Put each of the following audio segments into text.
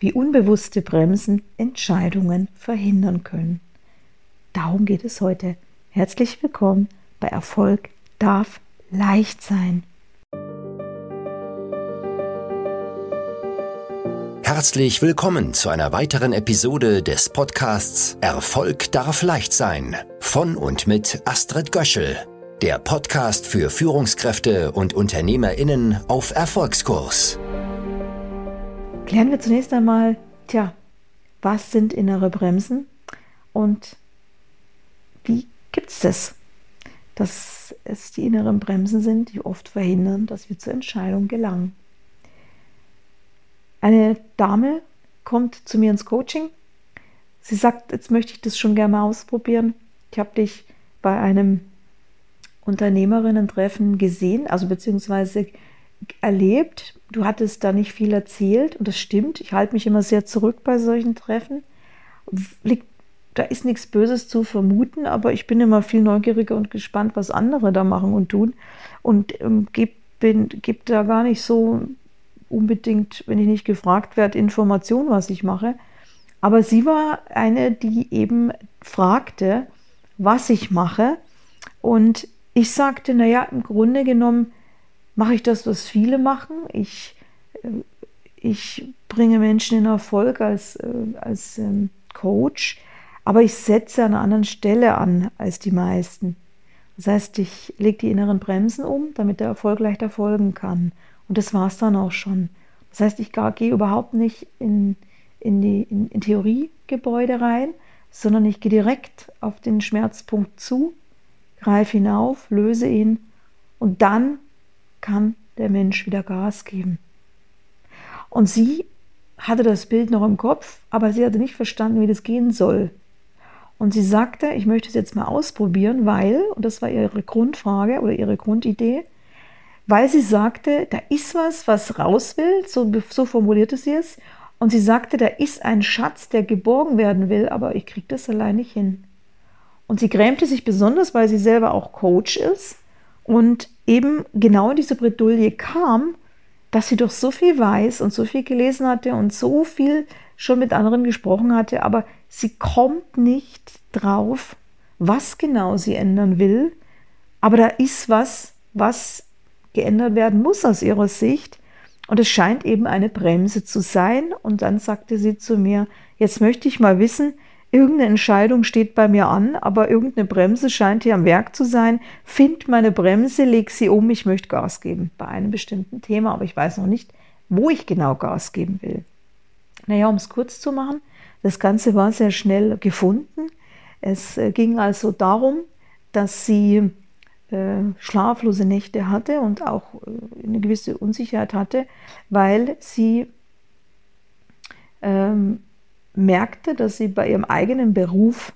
wie unbewusste Bremsen Entscheidungen verhindern können. Darum geht es heute. Herzlich willkommen bei Erfolg darf leicht sein. Herzlich willkommen zu einer weiteren Episode des Podcasts Erfolg darf leicht sein von und mit Astrid Göschel, der Podcast für Führungskräfte und Unternehmerinnen auf Erfolgskurs. Klären wir zunächst einmal, tja, was sind innere Bremsen und wie gibt es das, dass es die inneren Bremsen sind, die oft verhindern, dass wir zur Entscheidung gelangen. Eine Dame kommt zu mir ins Coaching. Sie sagt, jetzt möchte ich das schon gerne mal ausprobieren. Ich habe dich bei einem Unternehmerinnen-Treffen gesehen, also beziehungsweise erlebt. Du hattest da nicht viel erzählt und das stimmt. Ich halte mich immer sehr zurück bei solchen Treffen. Da ist nichts Böses zu vermuten, aber ich bin immer viel neugieriger und gespannt, was andere da machen und tun und ähm, gebe geb da gar nicht so unbedingt, wenn ich nicht gefragt werde, Informationen, was ich mache. Aber sie war eine, die eben fragte, was ich mache. Und ich sagte, naja, im Grunde genommen mache ich das, was viele machen. Ich, äh, ich bringe Menschen in Erfolg als, äh, als ähm, Coach, aber ich setze an einer anderen Stelle an als die meisten. Das heißt, ich lege die inneren Bremsen um, damit der Erfolg leichter folgen kann. Und das war es dann auch schon. Das heißt, ich gehe überhaupt nicht in, in die in, in Theoriegebäude rein, sondern ich gehe direkt auf den Schmerzpunkt zu, greife hinauf, löse ihn und dann kann der Mensch wieder Gas geben. Und sie hatte das Bild noch im Kopf, aber sie hatte nicht verstanden, wie das gehen soll. Und sie sagte, ich möchte es jetzt mal ausprobieren, weil, und das war ihre Grundfrage oder ihre Grundidee, weil sie sagte, da ist was, was raus will, so, so formulierte sie es. Und sie sagte, da ist ein Schatz, der geborgen werden will, aber ich kriege das allein nicht hin. Und sie grämte sich besonders, weil sie selber auch Coach ist und eben genau in diese Bredouille kam, dass sie doch so viel weiß und so viel gelesen hatte und so viel schon mit anderen gesprochen hatte, aber sie kommt nicht drauf, was genau sie ändern will. Aber da ist was, was geändert werden muss aus ihrer Sicht. Und es scheint eben eine Bremse zu sein. Und dann sagte sie zu mir, jetzt möchte ich mal wissen, Irgendeine Entscheidung steht bei mir an, aber irgendeine Bremse scheint hier am Werk zu sein. Find meine Bremse, leg sie um, ich möchte Gas geben bei einem bestimmten Thema, aber ich weiß noch nicht, wo ich genau Gas geben will. Naja, um es kurz zu machen, das Ganze war sehr schnell gefunden. Es äh, ging also darum, dass sie äh, schlaflose Nächte hatte und auch äh, eine gewisse Unsicherheit hatte, weil sie ähm, merkte, dass sie bei ihrem eigenen Beruf,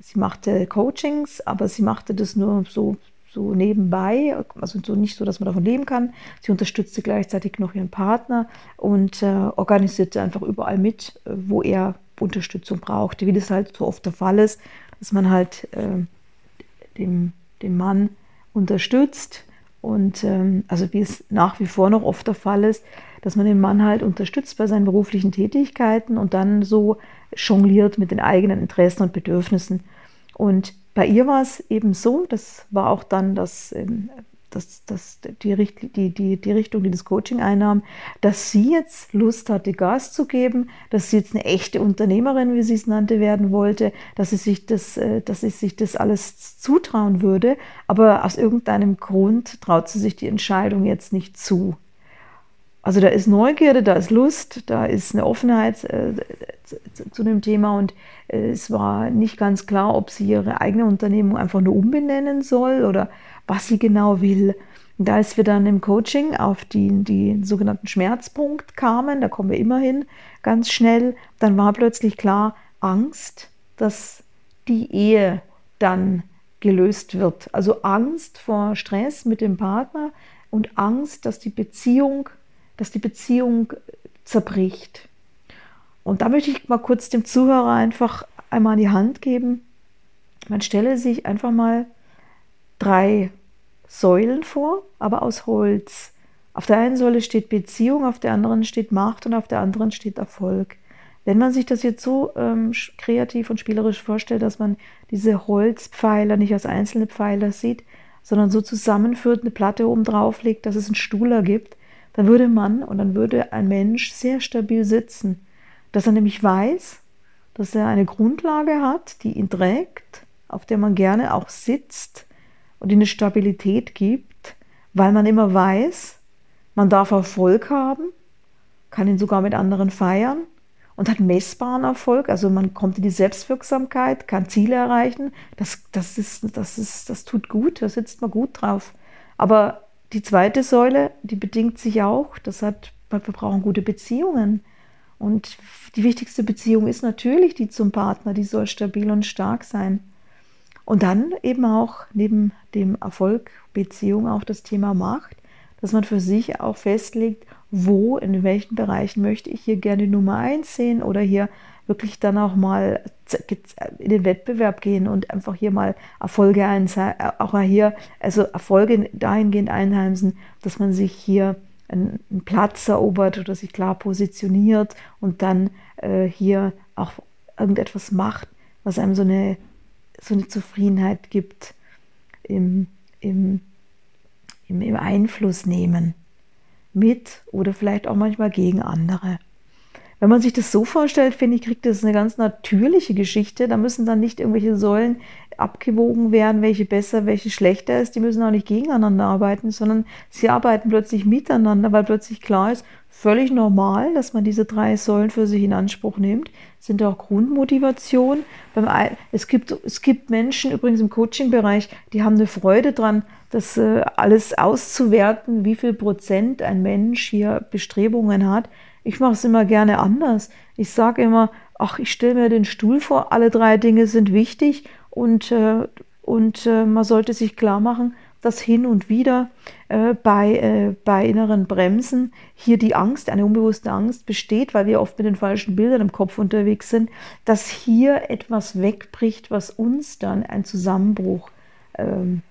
sie machte Coachings, aber sie machte das nur so, so nebenbei, also so nicht so, dass man davon leben kann. Sie unterstützte gleichzeitig noch ihren Partner und äh, organisierte einfach überall mit, äh, wo er Unterstützung brauchte, wie das halt so oft der Fall ist, dass man halt äh, dem, dem Mann unterstützt und ähm, also wie es nach wie vor noch oft der Fall ist, dass man den Mann halt unterstützt bei seinen beruflichen Tätigkeiten und dann so jongliert mit den eigenen Interessen und Bedürfnissen. Und bei ihr war es eben so, das war auch dann das, ähm, das, das, die, die, die, die Richtung, die das Coaching einnahm, dass sie jetzt Lust hatte, Gas zu geben, dass sie jetzt eine echte Unternehmerin, wie sie es nannte, werden wollte, dass sie sich das, äh, dass sie sich das alles zutrauen würde, aber aus irgendeinem Grund traut sie sich die Entscheidung jetzt nicht zu. Also da ist Neugierde, da ist Lust, da ist eine Offenheit äh, zu, zu, dem Thema und äh, es war nicht ganz klar, ob sie ihre eigene Unternehmung einfach nur umbenennen soll oder was sie genau will. Und als wir dann im Coaching auf die, die sogenannten Schmerzpunkt kamen, da kommen wir immer hin, ganz schnell, dann war plötzlich klar, Angst, dass die Ehe dann gelöst wird. Also Angst vor Stress mit dem Partner und Angst, dass die Beziehung dass die Beziehung zerbricht. Und da möchte ich mal kurz dem Zuhörer einfach einmal die Hand geben. Man stelle sich einfach mal drei Säulen vor, aber aus Holz. Auf der einen Säule steht Beziehung, auf der anderen steht Macht und auf der anderen steht Erfolg. Wenn man sich das jetzt so ähm, kreativ und spielerisch vorstellt, dass man diese Holzpfeiler nicht als einzelne Pfeiler sieht, sondern so zusammenführt, eine Platte oben drauf legt, dass es einen Stuhl ergibt, dann würde man und dann würde ein Mensch sehr stabil sitzen. Dass er nämlich weiß, dass er eine Grundlage hat, die ihn trägt, auf der man gerne auch sitzt und eine Stabilität gibt, weil man immer weiß, man darf Erfolg haben, kann ihn sogar mit anderen feiern und hat messbaren Erfolg. Also man kommt in die Selbstwirksamkeit, kann Ziele erreichen. Das, das, ist, das, ist, das tut gut, da sitzt man gut drauf. Aber die zweite Säule, die bedingt sich auch, das hat, wir brauchen gute Beziehungen. Und die wichtigste Beziehung ist natürlich die zum Partner, die soll stabil und stark sein. Und dann eben auch neben dem Erfolg Beziehung auch das Thema Macht, dass man für sich auch festlegt, wo, in welchen Bereichen möchte ich hier gerne Nummer eins sehen oder hier wirklich dann auch mal in den Wettbewerb gehen und einfach hier mal Erfolge einheimsen, auch hier, also Erfolge dahingehend einheimsen, dass man sich hier einen, Platz erobert oder sich klar positioniert und dann äh, hier auch irgendetwas macht, was einem so eine, so eine Zufriedenheit gibt im, im, im, im Einfluss nehmen mit oder vielleicht auch manchmal gegen andere. Wenn man sich das so vorstellt, finde ich, kriegt das eine ganz natürliche Geschichte. Da müssen dann nicht irgendwelche Säulen abgewogen werden, welche besser, welche schlechter ist. Die müssen auch nicht gegeneinander arbeiten, sondern sie arbeiten plötzlich miteinander, weil plötzlich klar ist, völlig normal, dass man diese drei Säulen für sich in Anspruch nimmt. Sind auch Grundmotivation. es, gibt, es gibt Menschen übrigens im Coaching-Bereich, die haben eine Freude dran, das äh, alles auszuwerten, wie viel Prozent ein Mensch hier Bestrebungen hat. Ich mache es immer gerne anders. Ich sage immer, ach, ich stelle mir den Stuhl vor, alle drei Dinge sind wichtig und, äh, und äh, man sollte sich klar machen, dass hin und wieder äh, bei, äh, bei inneren Bremsen hier die Angst, eine unbewusste Angst besteht, weil wir oft mit den falschen Bildern im Kopf unterwegs sind, dass hier etwas wegbricht, was uns dann ein Zusammenbruch ähm,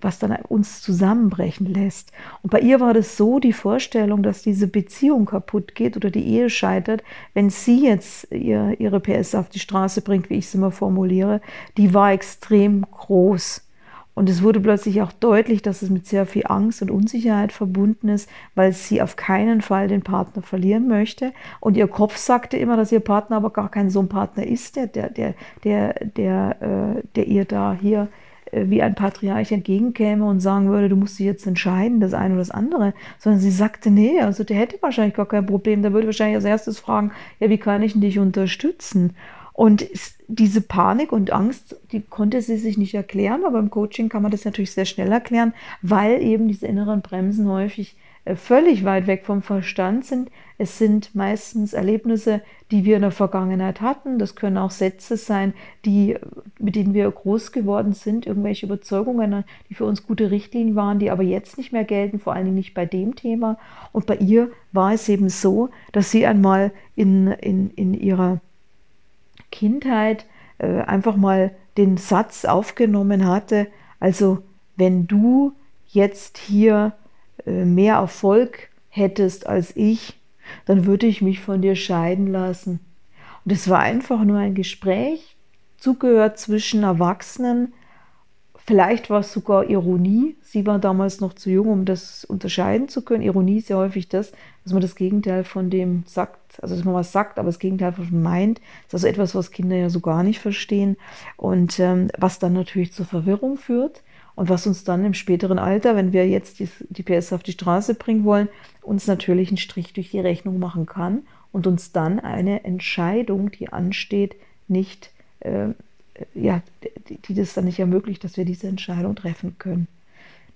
was dann uns zusammenbrechen lässt. Und bei ihr war das so, die Vorstellung, dass diese Beziehung kaputt geht oder die Ehe scheitert, wenn sie jetzt ihr, ihre PS auf die Straße bringt, wie ich es immer formuliere, die war extrem groß. Und es wurde plötzlich auch deutlich, dass es mit sehr viel Angst und Unsicherheit verbunden ist, weil sie auf keinen Fall den Partner verlieren möchte. Und ihr Kopf sagte immer, dass ihr Partner aber gar kein so ein Partner ist, der, der, der, der, der, äh, der ihr da hier äh, wie ein Patriarch entgegenkäme und sagen würde, du musst dich jetzt entscheiden, das eine oder das andere, sondern sie sagte, nee, also der hätte wahrscheinlich gar kein Problem, der würde wahrscheinlich als erstes fragen, ja, wie kann ich dich unterstützen? Und diese Panik und Angst, die konnte sie sich nicht erklären, aber im Coaching kann man das natürlich sehr schnell erklären, weil eben diese inneren Bremsen häufig äh, völlig weit weg vom Verstand sind. Es sind meistens Erlebnisse, die wir in der Vergangenheit hatten. Das können auch Sätze sein, die, mit denen wir groß geworden sind, irgendwelche Überzeugungen, die für uns gute Richtlinien waren, die aber jetzt nicht mehr gelten, vor allen Dingen nicht bei dem Thema. Und bei ihr war es eben so, dass sie einmal in, in, in ihrer Kindheit äh, einfach mal den Satz aufgenommen hatte, also wenn du jetzt hier äh, mehr Erfolg hättest als ich, dann würde ich mich von dir scheiden lassen. Und es war einfach nur ein Gespräch, zugehört zwischen Erwachsenen. Vielleicht war es sogar Ironie. Sie war damals noch zu jung, um das unterscheiden zu können. Ironie ist ja häufig das, dass man das Gegenteil von dem sagt, also dass man was sagt, aber das Gegenteil von meint. Das ist also etwas, was Kinder ja so gar nicht verstehen und ähm, was dann natürlich zur Verwirrung führt. Und was uns dann im späteren Alter, wenn wir jetzt die, PS auf die Straße bringen wollen, uns natürlich einen Strich durch die Rechnung machen kann und uns dann eine Entscheidung, die ansteht, nicht, äh, ja, die, die das dann nicht ermöglicht, dass wir diese Entscheidung treffen können.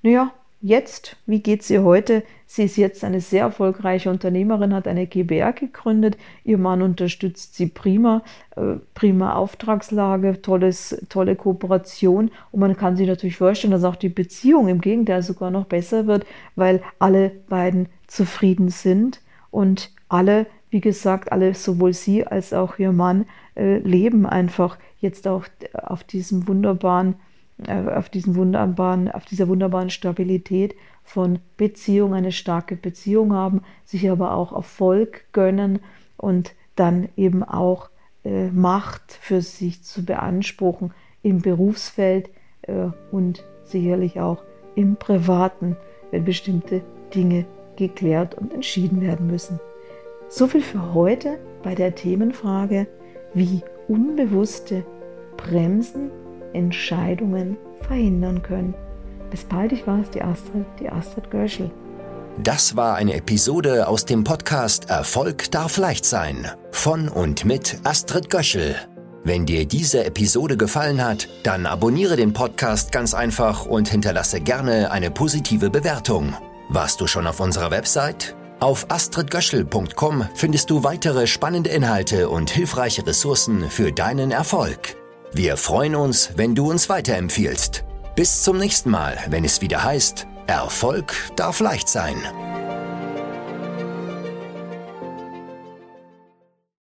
Naja, jetzt, wie geht es ihr heute? Sie ist jetzt eine sehr erfolgreiche Unternehmerin, hat eine GBR gegründet. Ihr Mann unterstützt sie prima, äh, prima Auftragslage, tolles, tolle Kooperation. Und man kann sich natürlich vorstellen, dass auch die Beziehung im Gegenteil sogar noch besser wird, weil alle beiden zufrieden sind und alle, wie gesagt, alle, sowohl sie als auch ihr Mann, äh, leben einfach jetzt auch auf diesem wunderbaren äh, auf, diesen wunderbaren, auf dieser wunderbaren Stabilität, von Beziehung, eine starke Beziehung haben, sich aber auch Erfolg gönnen und dann eben auch äh, Macht für sich zu beanspruchen im Berufsfeld äh, und sicherlich auch im Privaten, wenn bestimmte Dinge geklärt und entschieden werden müssen. So viel für heute bei der Themenfrage, wie unbewusste Bremsen Entscheidungen verhindern können. Bis bald, ich war es, die Astrid, die Astrid Göschel. Das war eine Episode aus dem Podcast Erfolg darf leicht sein von und mit Astrid Göschel. Wenn dir diese Episode gefallen hat, dann abonniere den Podcast ganz einfach und hinterlasse gerne eine positive Bewertung. Warst du schon auf unserer Website? Auf astridgöschel.com findest du weitere spannende Inhalte und hilfreiche Ressourcen für deinen Erfolg. Wir freuen uns, wenn du uns weiterempfiehlst. Bis zum nächsten Mal, wenn es wieder heißt, Erfolg darf leicht sein.